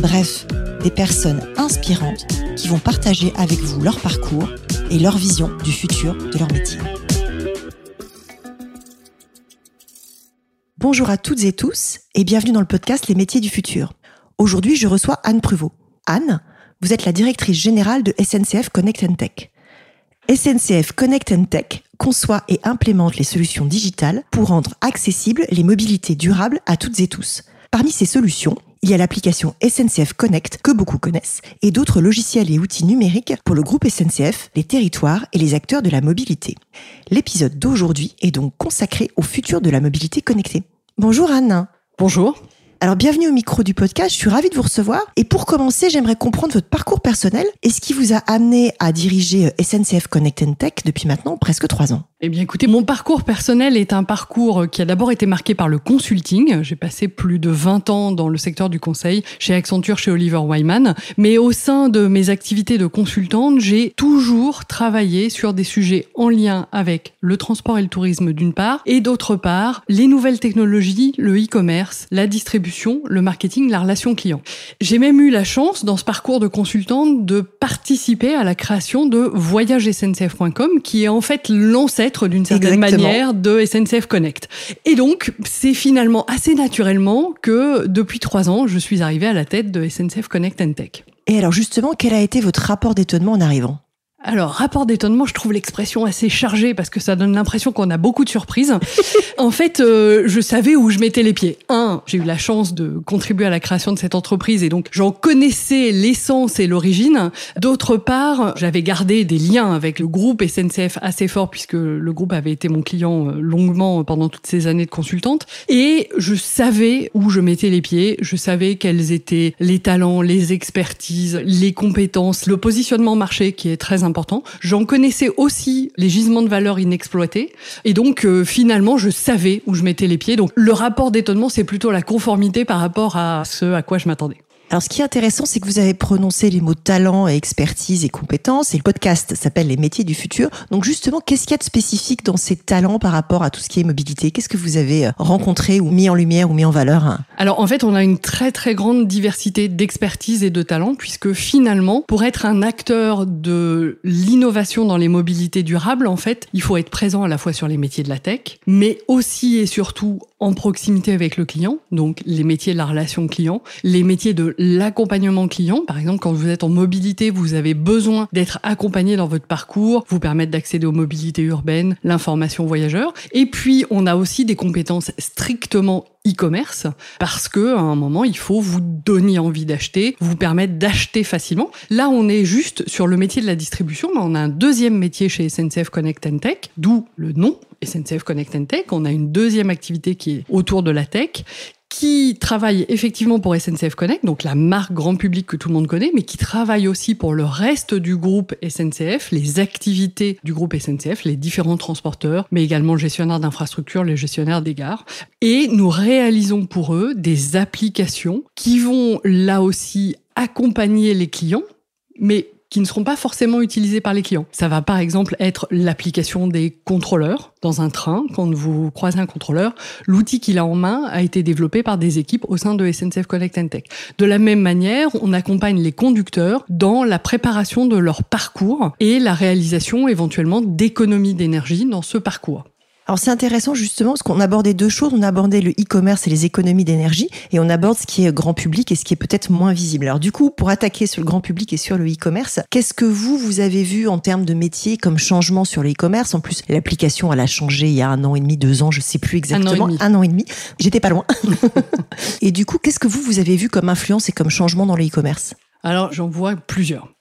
bref, des personnes inspirantes qui vont partager avec vous leur parcours et leur vision du futur de leur métier. Bonjour à toutes et tous et bienvenue dans le podcast Les métiers du futur. Aujourd'hui, je reçois Anne Pruvot. Anne, vous êtes la directrice générale de SNCF Connect Tech. SNCF Connect Tech conçoit et implémente les solutions digitales pour rendre accessibles les mobilités durables à toutes et tous. Parmi ces solutions, il y a l'application SNCF Connect que beaucoup connaissent et d'autres logiciels et outils numériques pour le groupe SNCF, les territoires et les acteurs de la mobilité. L'épisode d'aujourd'hui est donc consacré au futur de la mobilité connectée. Bonjour Anne. Bonjour. Alors bienvenue au micro du podcast, je suis ravie de vous recevoir. Et pour commencer, j'aimerais comprendre votre parcours personnel et ce qui vous a amené à diriger SNCF Connect Tech depuis maintenant presque trois ans? Eh bien écoutez, mon parcours personnel est un parcours qui a d'abord été marqué par le consulting. J'ai passé plus de 20 ans dans le secteur du conseil, chez Accenture, chez Oliver Wyman. Mais au sein de mes activités de consultante, j'ai toujours travaillé sur des sujets en lien avec le transport et le tourisme d'une part, et d'autre part, les nouvelles technologies, le e-commerce, la distribution le marketing, la relation client. J'ai même eu la chance, dans ce parcours de consultante, de participer à la création de voyagesncf.com, qui est en fait l'ancêtre d'une certaine manière de SNCF Connect. Et donc, c'est finalement assez naturellement que depuis trois ans, je suis arrivée à la tête de SNCF Connect Tech. Et alors justement, quel a été votre rapport d'étonnement en arrivant? Alors, rapport d'étonnement, je trouve l'expression assez chargée parce que ça donne l'impression qu'on a beaucoup de surprises. en fait, euh, je savais où je mettais les pieds. Un, j'ai eu la chance de contribuer à la création de cette entreprise et donc j'en connaissais l'essence et l'origine. D'autre part, j'avais gardé des liens avec le groupe SNCF assez fort puisque le groupe avait été mon client euh, longuement pendant toutes ces années de consultante. Et je savais où je mettais les pieds. Je savais quels étaient les talents, les expertises, les compétences, le positionnement marché qui est très important J'en connaissais aussi les gisements de valeur inexploités. Et donc, euh, finalement, je savais où je mettais les pieds. Donc, le rapport d'étonnement, c'est plutôt la conformité par rapport à ce à quoi je m'attendais. Alors, ce qui est intéressant, c'est que vous avez prononcé les mots talent, et expertise et compétences. Et le podcast s'appelle Les métiers du futur. Donc, justement, qu'est-ce qu'il y a de spécifique dans ces talents par rapport à tout ce qui est mobilité? Qu'est-ce que vous avez euh, rencontré ou mis en lumière ou mis en valeur Alors, en fait, on a une très, très grande diversité d'expertise et de talents, puisque finalement, pour être un acteur de l'innovation dans les mobilités durables, en fait, il faut être présent à la fois sur les métiers de la tech, mais aussi et surtout en proximité avec le client, donc les métiers de la relation client, les métiers de l'accompagnement client. Par exemple, quand vous êtes en mobilité, vous avez besoin d'être accompagné dans votre parcours, vous permettre d'accéder aux mobilités urbaines, l'information voyageur. Et puis, on a aussi des compétences strictement e-commerce parce que à un moment il faut vous donner envie d'acheter, vous permettre d'acheter facilement. Là, on est juste sur le métier de la distribution, mais on a un deuxième métier chez SNCF Connect Tech, d'où le nom SNCF Connect Tech. On a une deuxième activité qui est autour de la tech qui travaille effectivement pour SNCF Connect, donc la marque grand public que tout le monde connaît, mais qui travaille aussi pour le reste du groupe SNCF, les activités du groupe SNCF, les différents transporteurs, mais également le gestionnaire d'infrastructure, les gestionnaires des gares. Et nous réalisons pour eux des applications qui vont là aussi accompagner les clients, mais qui ne seront pas forcément utilisés par les clients. Ça va par exemple être l'application des contrôleurs dans un train. Quand vous croisez un contrôleur, l'outil qu'il a en main a été développé par des équipes au sein de SNCF Connect Tech. De la même manière, on accompagne les conducteurs dans la préparation de leur parcours et la réalisation éventuellement d'économies d'énergie dans ce parcours. Alors c'est intéressant justement parce qu'on abordait deux choses. On abordait le e-commerce et les économies d'énergie et on aborde ce qui est grand public et ce qui est peut-être moins visible. Alors du coup, pour attaquer sur le grand public et sur le e-commerce, qu'est-ce que vous, vous avez vu en termes de métier comme changement sur le e-commerce? En plus, l'application, elle a changé il y a un an et demi, deux ans, je sais plus exactement. Un an et demi. J'étais pas loin. et du coup, qu'est-ce que vous, vous avez vu comme influence et comme changement dans le e-commerce? Alors j'en vois plusieurs.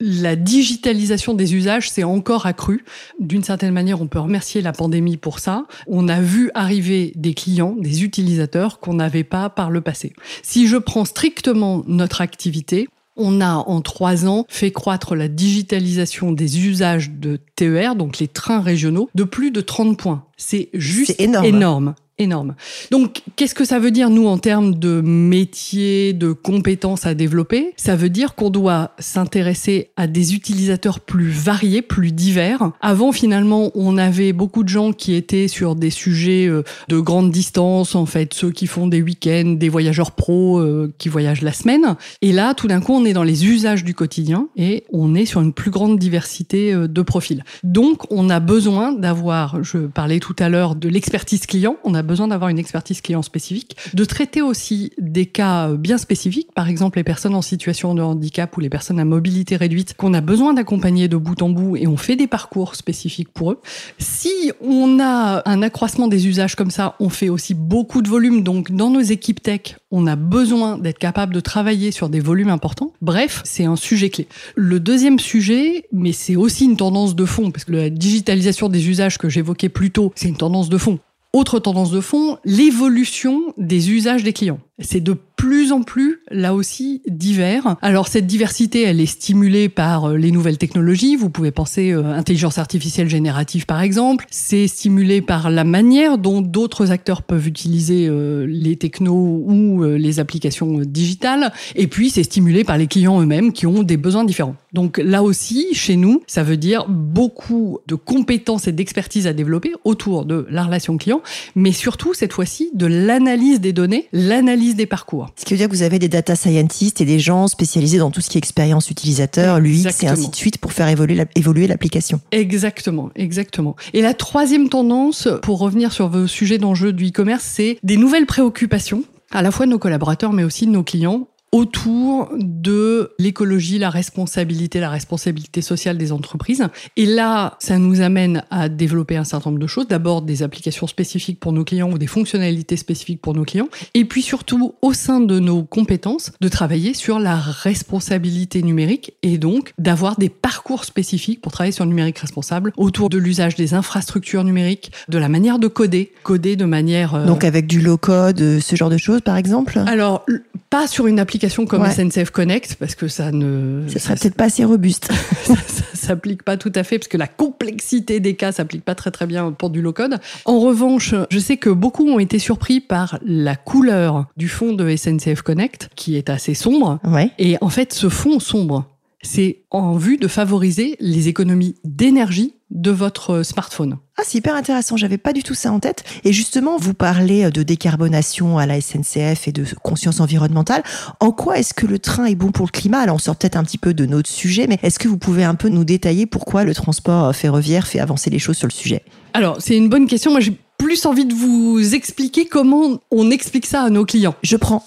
La digitalisation des usages s'est encore accrue. D'une certaine manière, on peut remercier la pandémie pour ça. On a vu arriver des clients, des utilisateurs qu'on n'avait pas par le passé. Si je prends strictement notre activité, On a en trois ans fait croître la digitalisation des usages de TER, donc les trains régionaux, de plus de 30 points. C'est juste énorme. énorme énorme. Donc, qu'est-ce que ça veut dire, nous, en termes de métiers, de compétences à développer? Ça veut dire qu'on doit s'intéresser à des utilisateurs plus variés, plus divers. Avant, finalement, on avait beaucoup de gens qui étaient sur des sujets euh, de grande distance, en fait, ceux qui font des week-ends, des voyageurs pros euh, qui voyagent la semaine. Et là, tout d'un coup, on est dans les usages du quotidien et on est sur une plus grande diversité euh, de profils. Donc, on a besoin d'avoir, je parlais tout à l'heure de l'expertise client, on a besoin d'avoir une expertise client spécifique, de traiter aussi des cas bien spécifiques, par exemple les personnes en situation de handicap ou les personnes à mobilité réduite qu'on a besoin d'accompagner de bout en bout et on fait des parcours spécifiques pour eux. Si on a un accroissement des usages comme ça, on fait aussi beaucoup de volume. Donc dans nos équipes tech, on a besoin d'être capable de travailler sur des volumes importants. Bref, c'est un sujet clé. Le deuxième sujet, mais c'est aussi une tendance de fond, parce que la digitalisation des usages que j'évoquais plus tôt, c'est une tendance de fond. Autre tendance de fond, l'évolution des usages des clients. C'est de plus en plus, là aussi, divers. Alors cette diversité, elle est stimulée par euh, les nouvelles technologies. Vous pouvez penser euh, intelligence artificielle générative, par exemple. C'est stimulé par la manière dont d'autres acteurs peuvent utiliser euh, les technos ou les applications digitales. Et puis, c'est stimulé par les clients eux-mêmes qui ont des besoins différents. Donc là aussi, chez nous, ça veut dire beaucoup de compétences et d'expertise à développer autour de la relation client, mais surtout, cette fois-ci, de l'analyse des données, l'analyse des parcours. Ce qui veut dire que vous avez des data scientists et des gens spécialisés dans tout ce qui est expérience utilisateur, l'UX et ainsi de suite pour faire évoluer l'application. Exactement, exactement. Et la troisième tendance, pour revenir sur vos sujets d'enjeux du e-commerce, c'est des nouvelles préoccupations à la fois de nos collaborateurs, mais aussi de nos clients, autour de l'écologie, la responsabilité, la responsabilité sociale des entreprises. Et là, ça nous amène à développer un certain nombre de choses. D'abord, des applications spécifiques pour nos clients ou des fonctionnalités spécifiques pour nos clients. Et puis surtout, au sein de nos compétences, de travailler sur la responsabilité numérique et donc d'avoir des parcours spécifiques pour travailler sur le numérique responsable autour de l'usage des infrastructures numériques, de la manière de coder, coder de manière... Euh, donc avec du low-code, euh, ce genre de choses par exemple? Alors, pas sur une application comme SNCF Connect, parce que ça ne... Ça serait peut-être pas assez robuste. ça, s'applique pas tout à fait, parce que la complexité des cas s'applique pas très très bien pour du low-code. En revanche, je sais que beaucoup ont été surpris par la couleur du fond de SNCF Connect, qui est assez sombre. Ouais. Et en fait, ce fond sombre, c'est en vue de favoriser les économies d'énergie de votre smartphone. Ah, c'est hyper intéressant. J'avais pas du tout ça en tête. Et justement, vous parlez de décarbonation à la SNCF et de conscience environnementale. En quoi est-ce que le train est bon pour le climat? Alors, on sort peut-être un petit peu de notre sujet, mais est-ce que vous pouvez un peu nous détailler pourquoi le transport ferroviaire fait avancer les choses sur le sujet? Alors, c'est une bonne question. Moi, j'ai plus envie de vous expliquer comment on explique ça à nos clients. Je prends.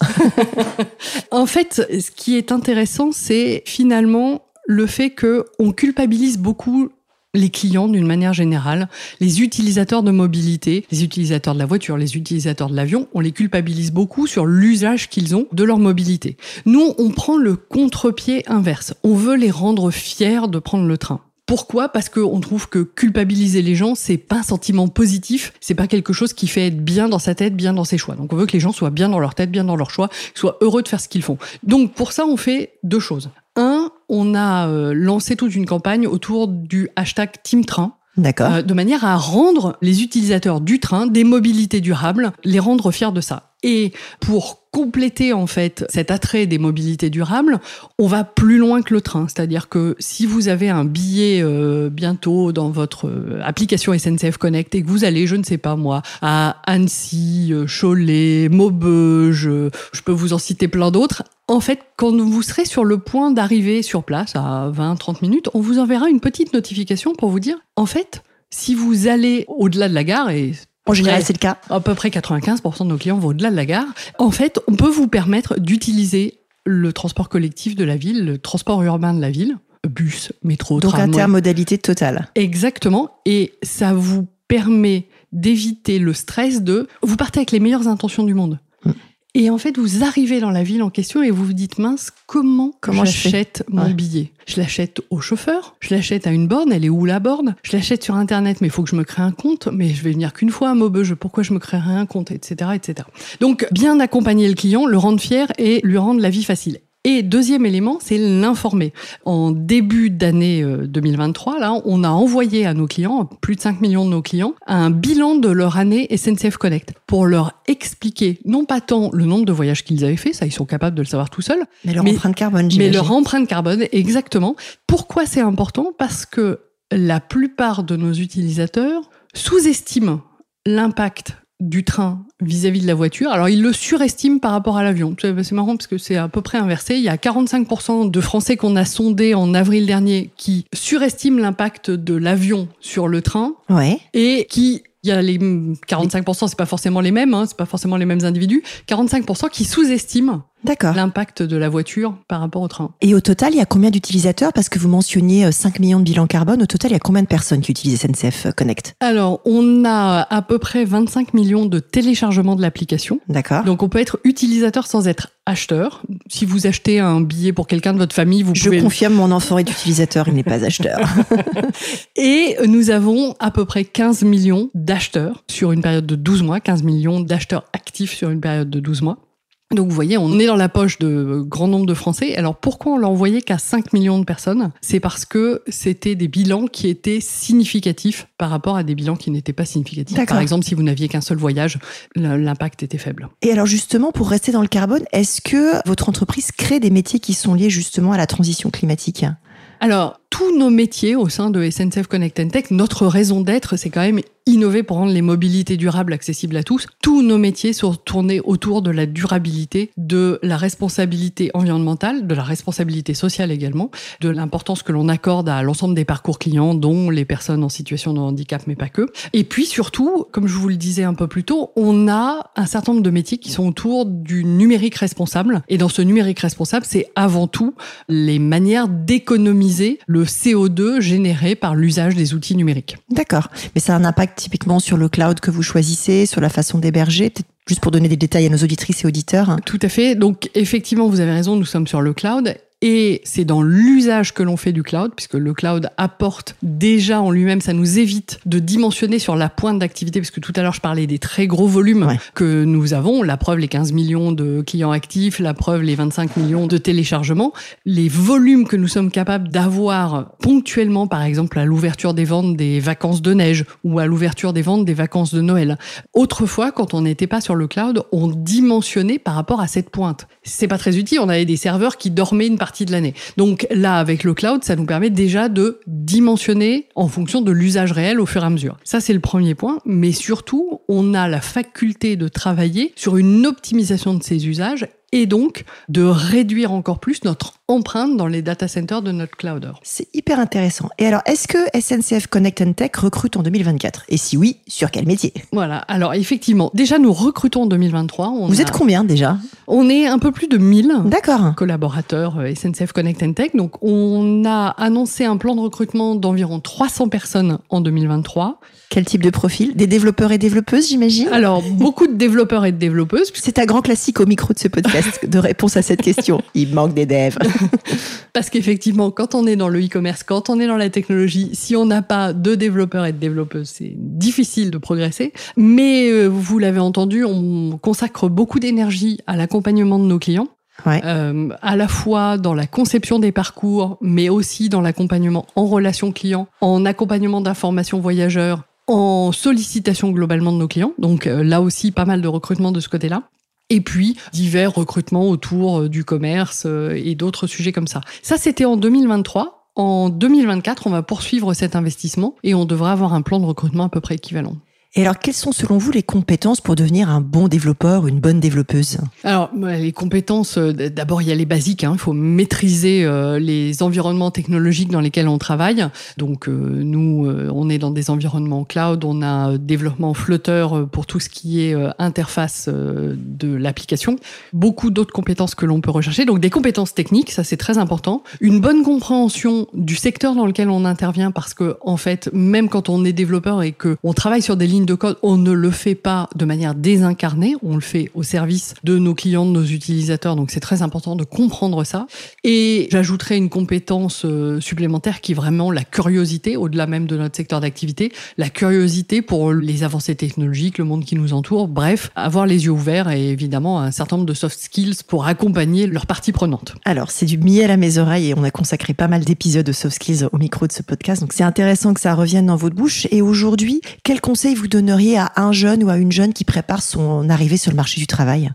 en fait, ce qui est intéressant, c'est finalement le fait que on culpabilise beaucoup les clients d'une manière générale, les utilisateurs de mobilité, les utilisateurs de la voiture, les utilisateurs de l'avion, on les culpabilise beaucoup sur l'usage qu'ils ont de leur mobilité. Nous, on prend le contre-pied inverse. On veut les rendre fiers de prendre le train. Pourquoi? Parce qu'on trouve que culpabiliser les gens, c'est pas un sentiment positif, c'est pas quelque chose qui fait être bien dans sa tête, bien dans ses choix. Donc on veut que les gens soient bien dans leur tête, bien dans leurs choix, soient heureux de faire ce qu'ils font. Donc pour ça, on fait deux choses. Un, on a euh, lancé toute une campagne autour du hashtag Team Train. D'accord. Euh, de manière à rendre les utilisateurs du train, des mobilités durables, les rendre fiers de ça. Et pour compléter en fait cet attrait des mobilités durables, on va plus loin que le train. C'est-à-dire que si vous avez un billet euh, bientôt dans votre euh, application SNCF Connect et que vous allez, je ne sais pas moi, à Annecy, euh, Cholet, Maubeuge, je peux vous en citer plein d'autres, en fait, quand vous serez sur le point d'arriver sur place à 20-30 minutes, on vous enverra une petite notification pour vous dire, en fait, si vous allez au-delà de la gare, et en général, c'est le cas. À peu près 95% de nos clients vont au-delà de la gare. En fait, on peut vous permettre d'utiliser le transport collectif de la ville, le transport urbain de la ville, bus, métro, Donc tramway. Donc intermodalité totale. Exactement. Et ça vous permet d'éviter le stress de... Vous partez avec les meilleures intentions du monde. Et en fait, vous arrivez dans la ville en question et vous vous dites mince, comment, comment j'achète mon billet? Je l'achète au chauffeur, je l'achète à une borne, elle est où la borne? Je l'achète sur internet, mais il faut que je me crée un compte, mais je vais venir qu'une fois à Maubeuge, pourquoi je me créerai un compte, etc., etc. Donc, bien accompagner le client, le rendre fier et lui rendre la vie facile. Et deuxième élément, c'est l'informer. En début d'année 2023, là, on a envoyé à nos clients, plus de 5 millions de nos clients, un bilan de leur année SNCF Connect pour leur expliquer non pas tant le nombre de voyages qu'ils avaient fait, ça ils sont capables de le savoir tout seuls, mais leur empreinte carbone. Mais leur empreinte carbone, exactement. Pourquoi c'est important? Parce que la plupart de nos utilisateurs sous-estiment l'impact du train vis-à-vis de la voiture. Alors, ils le surestiment par rapport à l'avion. C'est marrant parce que c'est à peu près inversé. Il y a 45% de Français qu'on a sondés en avril dernier qui surestiment l'impact de l'avion sur le train ouais. et qui il y a les 45%, c'est pas forcément les mêmes, hein, c'est pas forcément les mêmes individus. 45% qui sous-estiment l'impact de la voiture par rapport au train. Et au total, il y a combien d'utilisateurs? Parce que vous mentionniez 5 euh, millions de bilans carbone. Au total, il y a combien de personnes qui utilisent SNCF Connect? Alors, on a à peu près 25 millions de téléchargements de l'application. D'accord. Donc, on peut être utilisateur sans être acheteur. Si vous achetez un billet pour quelqu'un de votre famille, vous pouvez... Je confirme, mon enfant est utilisateur, il n'est pas acheteur. Et nous avons à peu près 15 millions d'acheteurs sur une période de 12 mois, 15 millions d'acheteurs actifs sur une période de 12 mois. Donc vous voyez, on est dans la poche de grand nombre de Français. Alors pourquoi on l'a envoyé qu'à 5 millions de personnes? C'est parce que c'était des bilans qui étaient significatifs par rapport à des bilans qui n'étaient pas significatifs. Par exemple, si vous n'aviez qu'un seul voyage, l'impact était faible. Et alors justement, pour rester dans le carbone, est-ce que votre entreprise crée des métiers qui sont liés justement à la transition climatique? Alors, tous nos métiers au sein de SNCF Connect Tech, notre raison d'être, c'est quand même innover pour rendre les mobilités durables accessibles à tous. Tous nos métiers sont tournés autour de la durabilité, de la responsabilité environnementale, de la responsabilité sociale également, de l'importance que l'on accorde à l'ensemble des parcours clients, dont les personnes en situation de handicap, mais pas que. Et puis surtout, comme je vous le disais un peu plus tôt, on a un certain nombre de métiers qui sont autour du numérique responsable. Et dans ce numérique responsable, c'est avant tout les manières d'économiser le CO2 généré par l'usage des outils numériques. D'accord. Mais ça a un impact typiquement sur le cloud que vous choisissez, sur la façon d'héberger Juste pour donner des détails à nos auditrices et auditeurs. Tout à fait. Donc effectivement, vous avez raison, nous sommes sur le cloud et c'est dans l'usage que l'on fait du cloud, puisque le cloud apporte déjà en lui-même, ça nous évite de dimensionner sur la pointe d'activité, parce que tout à l'heure je parlais des très gros volumes que nous avons, la preuve les 15 millions de clients actifs, la preuve les 25 millions de téléchargements, les volumes que nous sommes capables d'avoir ponctuellement, par exemple à l'ouverture des ventes des vacances de neige ou à l'ouverture des ventes des vacances de Noël. Autrefois, quand on n'était pas sur le cloud, on dimensionnait par rapport à cette pointe. C'est pas très utile, on avait des serveurs qui dormaient une partie de l'année. Donc là, avec le cloud, ça nous permet déjà de dimensionner en fonction de l'usage réel au fur et à mesure. Ça, c'est le premier point. Mais surtout, on a la faculté de travailler sur une optimisation de ces usages et donc de réduire encore plus notre empreinte dans les data centers de notre clouder. C'est hyper intéressant. Et alors, est-ce que SNCF Connect and Tech recrute en 2024 Et si oui, sur quel métier? Voilà. Alors, effectivement, déjà, nous recrutons en 2023. Vous êtes combien déjà? On est un peu plus de 1000 D'accord. collaborateurs euh, SNCF Connect and Tech. Donc, on a annoncé un plan de recrutement d'environ 300 personnes en 2023. Quel type de profil? Des développeurs et développeuses, j'imagine? Alors, beaucoup de développeurs et de développeuses. C'est un grand classique au micro de ce podcast de réponse à cette question. Il manque des devs. Parce qu'effectivement, quand on est dans le e-commerce, quand on est dans la technologie, si on n'a pas de développeurs et de développeuses, c'est difficile de progresser. Mais euh, vous l'avez entendu, on consacre beaucoup d'énergie à l'accompagnement de nos clients. Euh, à la fois dans la conception des parcours, mais aussi dans l'accompagnement en relation client, en accompagnement d'informations voyageurs, en sollicitation globalement de nos clients. Donc euh, là aussi, pas mal de recrutement de ce côté-là. Et puis divers recrutements autour euh, du commerce euh, et d'autres sujets comme ça. Ça, c'était en 2023. En 2024, on va poursuivre cet investissement et on devra avoir un plan de recrutement à peu près équivalent. Et alors, quelles sont selon vous les compétences pour devenir un bon développeur une bonne développeuse? Alors, les compétences, euh, d'abord, il y a les basiques. Hein. Il faut maîtriser euh, les environnements technologiques dans lesquels on travaille. Donc, euh, nous, on est dans des environnements cloud. On a développement Flutter pour tout ce qui est interface de l'application. Beaucoup d'autres compétences que l'on peut rechercher. Donc, des compétences techniques, ça c'est très important. Une bonne compréhension du secteur dans lequel on intervient parce que, en fait, même quand on est développeur et que on travaille sur des lignes de code, on ne le fait pas de manière désincarnée, on le fait au service de nos clients, de nos utilisateurs, donc c'est très important de comprendre ça. Et j'ajouterai une compétence euh, supplémentaire qui est vraiment la curiosité, au-delà même de notre secteur d'activité, la curiosité pour les avancées technologiques, le monde qui nous entoure, bref, avoir les yeux ouverts et évidemment un certain nombre de soft skills pour accompagner leurs parties prenantes. Alors, c'est du miel à mes oreilles et on a consacré pas mal d'épisodes de soft skills au micro de ce podcast, donc c'est intéressant que ça revienne dans votre bouche. Et aujourd'hui, quel conseil vous donneriez à un jeune ou à une jeune qui prépare son arrivée sur le marché du travail?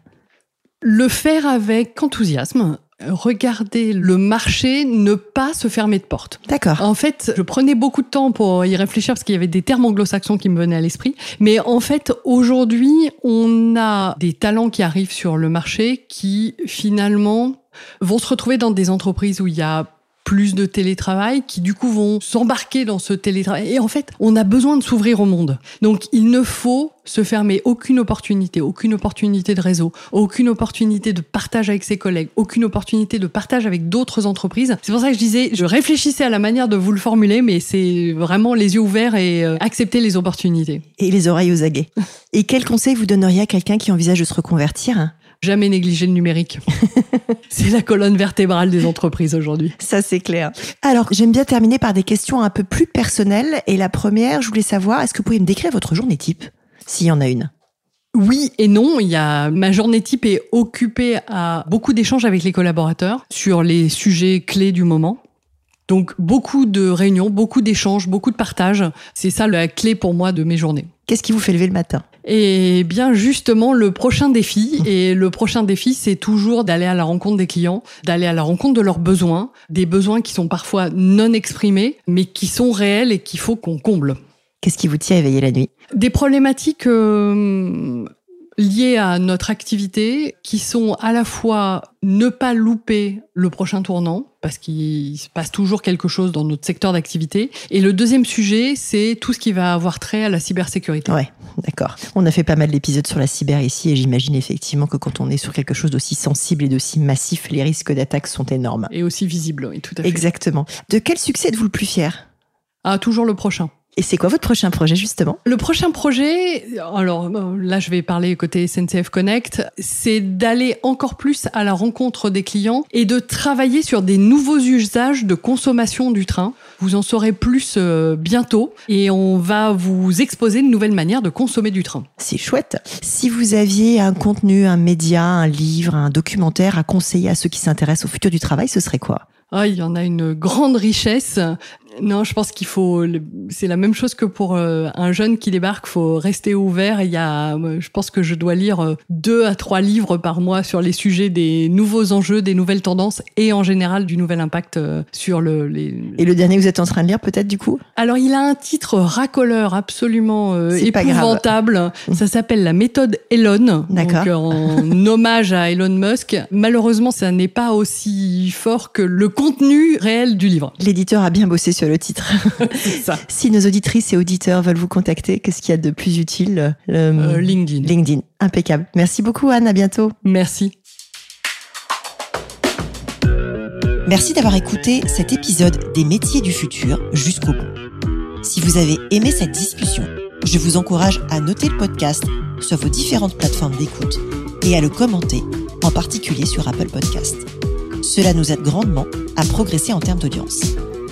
Le faire avec enthousiasme, regarder le marché, ne pas se fermer de porte. D'accord. En fait, je prenais beaucoup de temps pour y réfléchir parce qu'il y avait des termes anglo-saxons qui me venaient à l'esprit. Mais en fait, aujourd'hui, on a des talents qui arrivent sur le marché qui finalement vont se retrouver dans des entreprises où il y a plus de télétravail, qui du coup vont s'embarquer dans ce télétravail. Et en fait, on a besoin de s'ouvrir au monde. Donc, il ne faut se fermer aucune opportunité, aucune opportunité de réseau, aucune opportunité de partage avec ses collègues, aucune opportunité de partage avec d'autres entreprises. C'est pour ça que je disais, je réfléchissais à la manière de vous le formuler, mais c'est vraiment les yeux ouverts et euh, accepter les opportunités. Et les oreilles aux aguets. et quel conseil vous donneriez à quelqu'un qui envisage de se reconvertir? Jamais négliger le numérique. c'est la colonne vertébrale des entreprises aujourd'hui. Ça, c'est clair. Alors, j'aime bien terminer par des questions un peu plus personnelles. Et la première, je voulais savoir, est-ce que vous pouvez me décrire votre journée type, s'il y en a une? Oui et non. Il y a ma journée type est occupée à beaucoup d'échanges avec les collaborateurs sur les sujets clés du moment. Donc beaucoup de réunions, beaucoup d'échanges, beaucoup de partages. C'est ça la clé pour moi de mes journées. Qu'est-ce qui vous fait lever le matin? Et bien justement, le prochain défi, et le prochain défi, c'est toujours d'aller à la rencontre des clients, d'aller à la rencontre de leurs besoins, des besoins qui sont parfois non exprimés, mais qui sont réels et qu'il faut qu'on comble. Qu'est-ce qui vous tient éveillé la nuit? Des problématiques euh, liées à notre activité qui sont à la fois ne pas louper le prochain tournant parce qu'il se passe toujours quelque chose dans notre secteur d'activité et le deuxième sujet c'est tout ce qui va avoir trait à la cybersécurité. Ouais, d'accord. On a fait pas mal d'épisodes sur la cyber ici et j'imagine effectivement que quand on est sur quelque chose d'aussi sensible et d'aussi massif, les risques d'attaque sont énormes. Et aussi visibles, oui, tout à fait. Exactement. De quel succès êtes-vous le plus fier? Ah, toujours le prochain. Et c'est quoi votre prochain projet justement? Le prochain projet, alors là je vais parler côté SNCF Connect, c'est d'aller encore plus à la rencontre des clients et de travailler sur des nouveaux usages de consommation du train. Vous en saurez plus euh, bientôt et on va vous exposer une nouvelle manière de consommer du train. C'est chouette. Si vous aviez un contenu, un média, un livre, un documentaire à conseiller à ceux qui s'intéressent au futur du travail, ce serait quoi? Ah, il y en a une grande richesse. Non, je pense qu'il faut. C'est la même chose que pour euh, un jeune qui débarque. Faut rester ouvert. Il y a. Je pense que je dois lire euh, deux à trois livres par mois sur les sujets des nouveaux enjeux, des nouvelles tendances et en général du nouvel impact euh, sur le. Les... Et le dernier que vous êtes en train de lire, peut-être du coup? Alors, il a un titre racoleur absolument épouvantable. Ça s'appelle La méthode Elon. D'accord. En hommage à Elon Musk. Malheureusement, ça n'est pas aussi fort que le contenu réel du livre. L'éditeur a bien bossé sur le titre. ça. si nos auditrices et auditeurs veulent vous contacter, qu'est-ce qu'il y a de plus utile euh, LinkedIn. LinkedIn, impeccable. Merci beaucoup Anne, à bientôt. Merci. Merci d'avoir écouté cet épisode des métiers du futur jusqu'au bout. Si vous avez aimé cette discussion, je vous encourage à noter le podcast sur vos différentes plateformes d'écoute et à le commenter, en particulier sur Apple Podcast. Cela nous aide grandement à progresser en termes d'audience.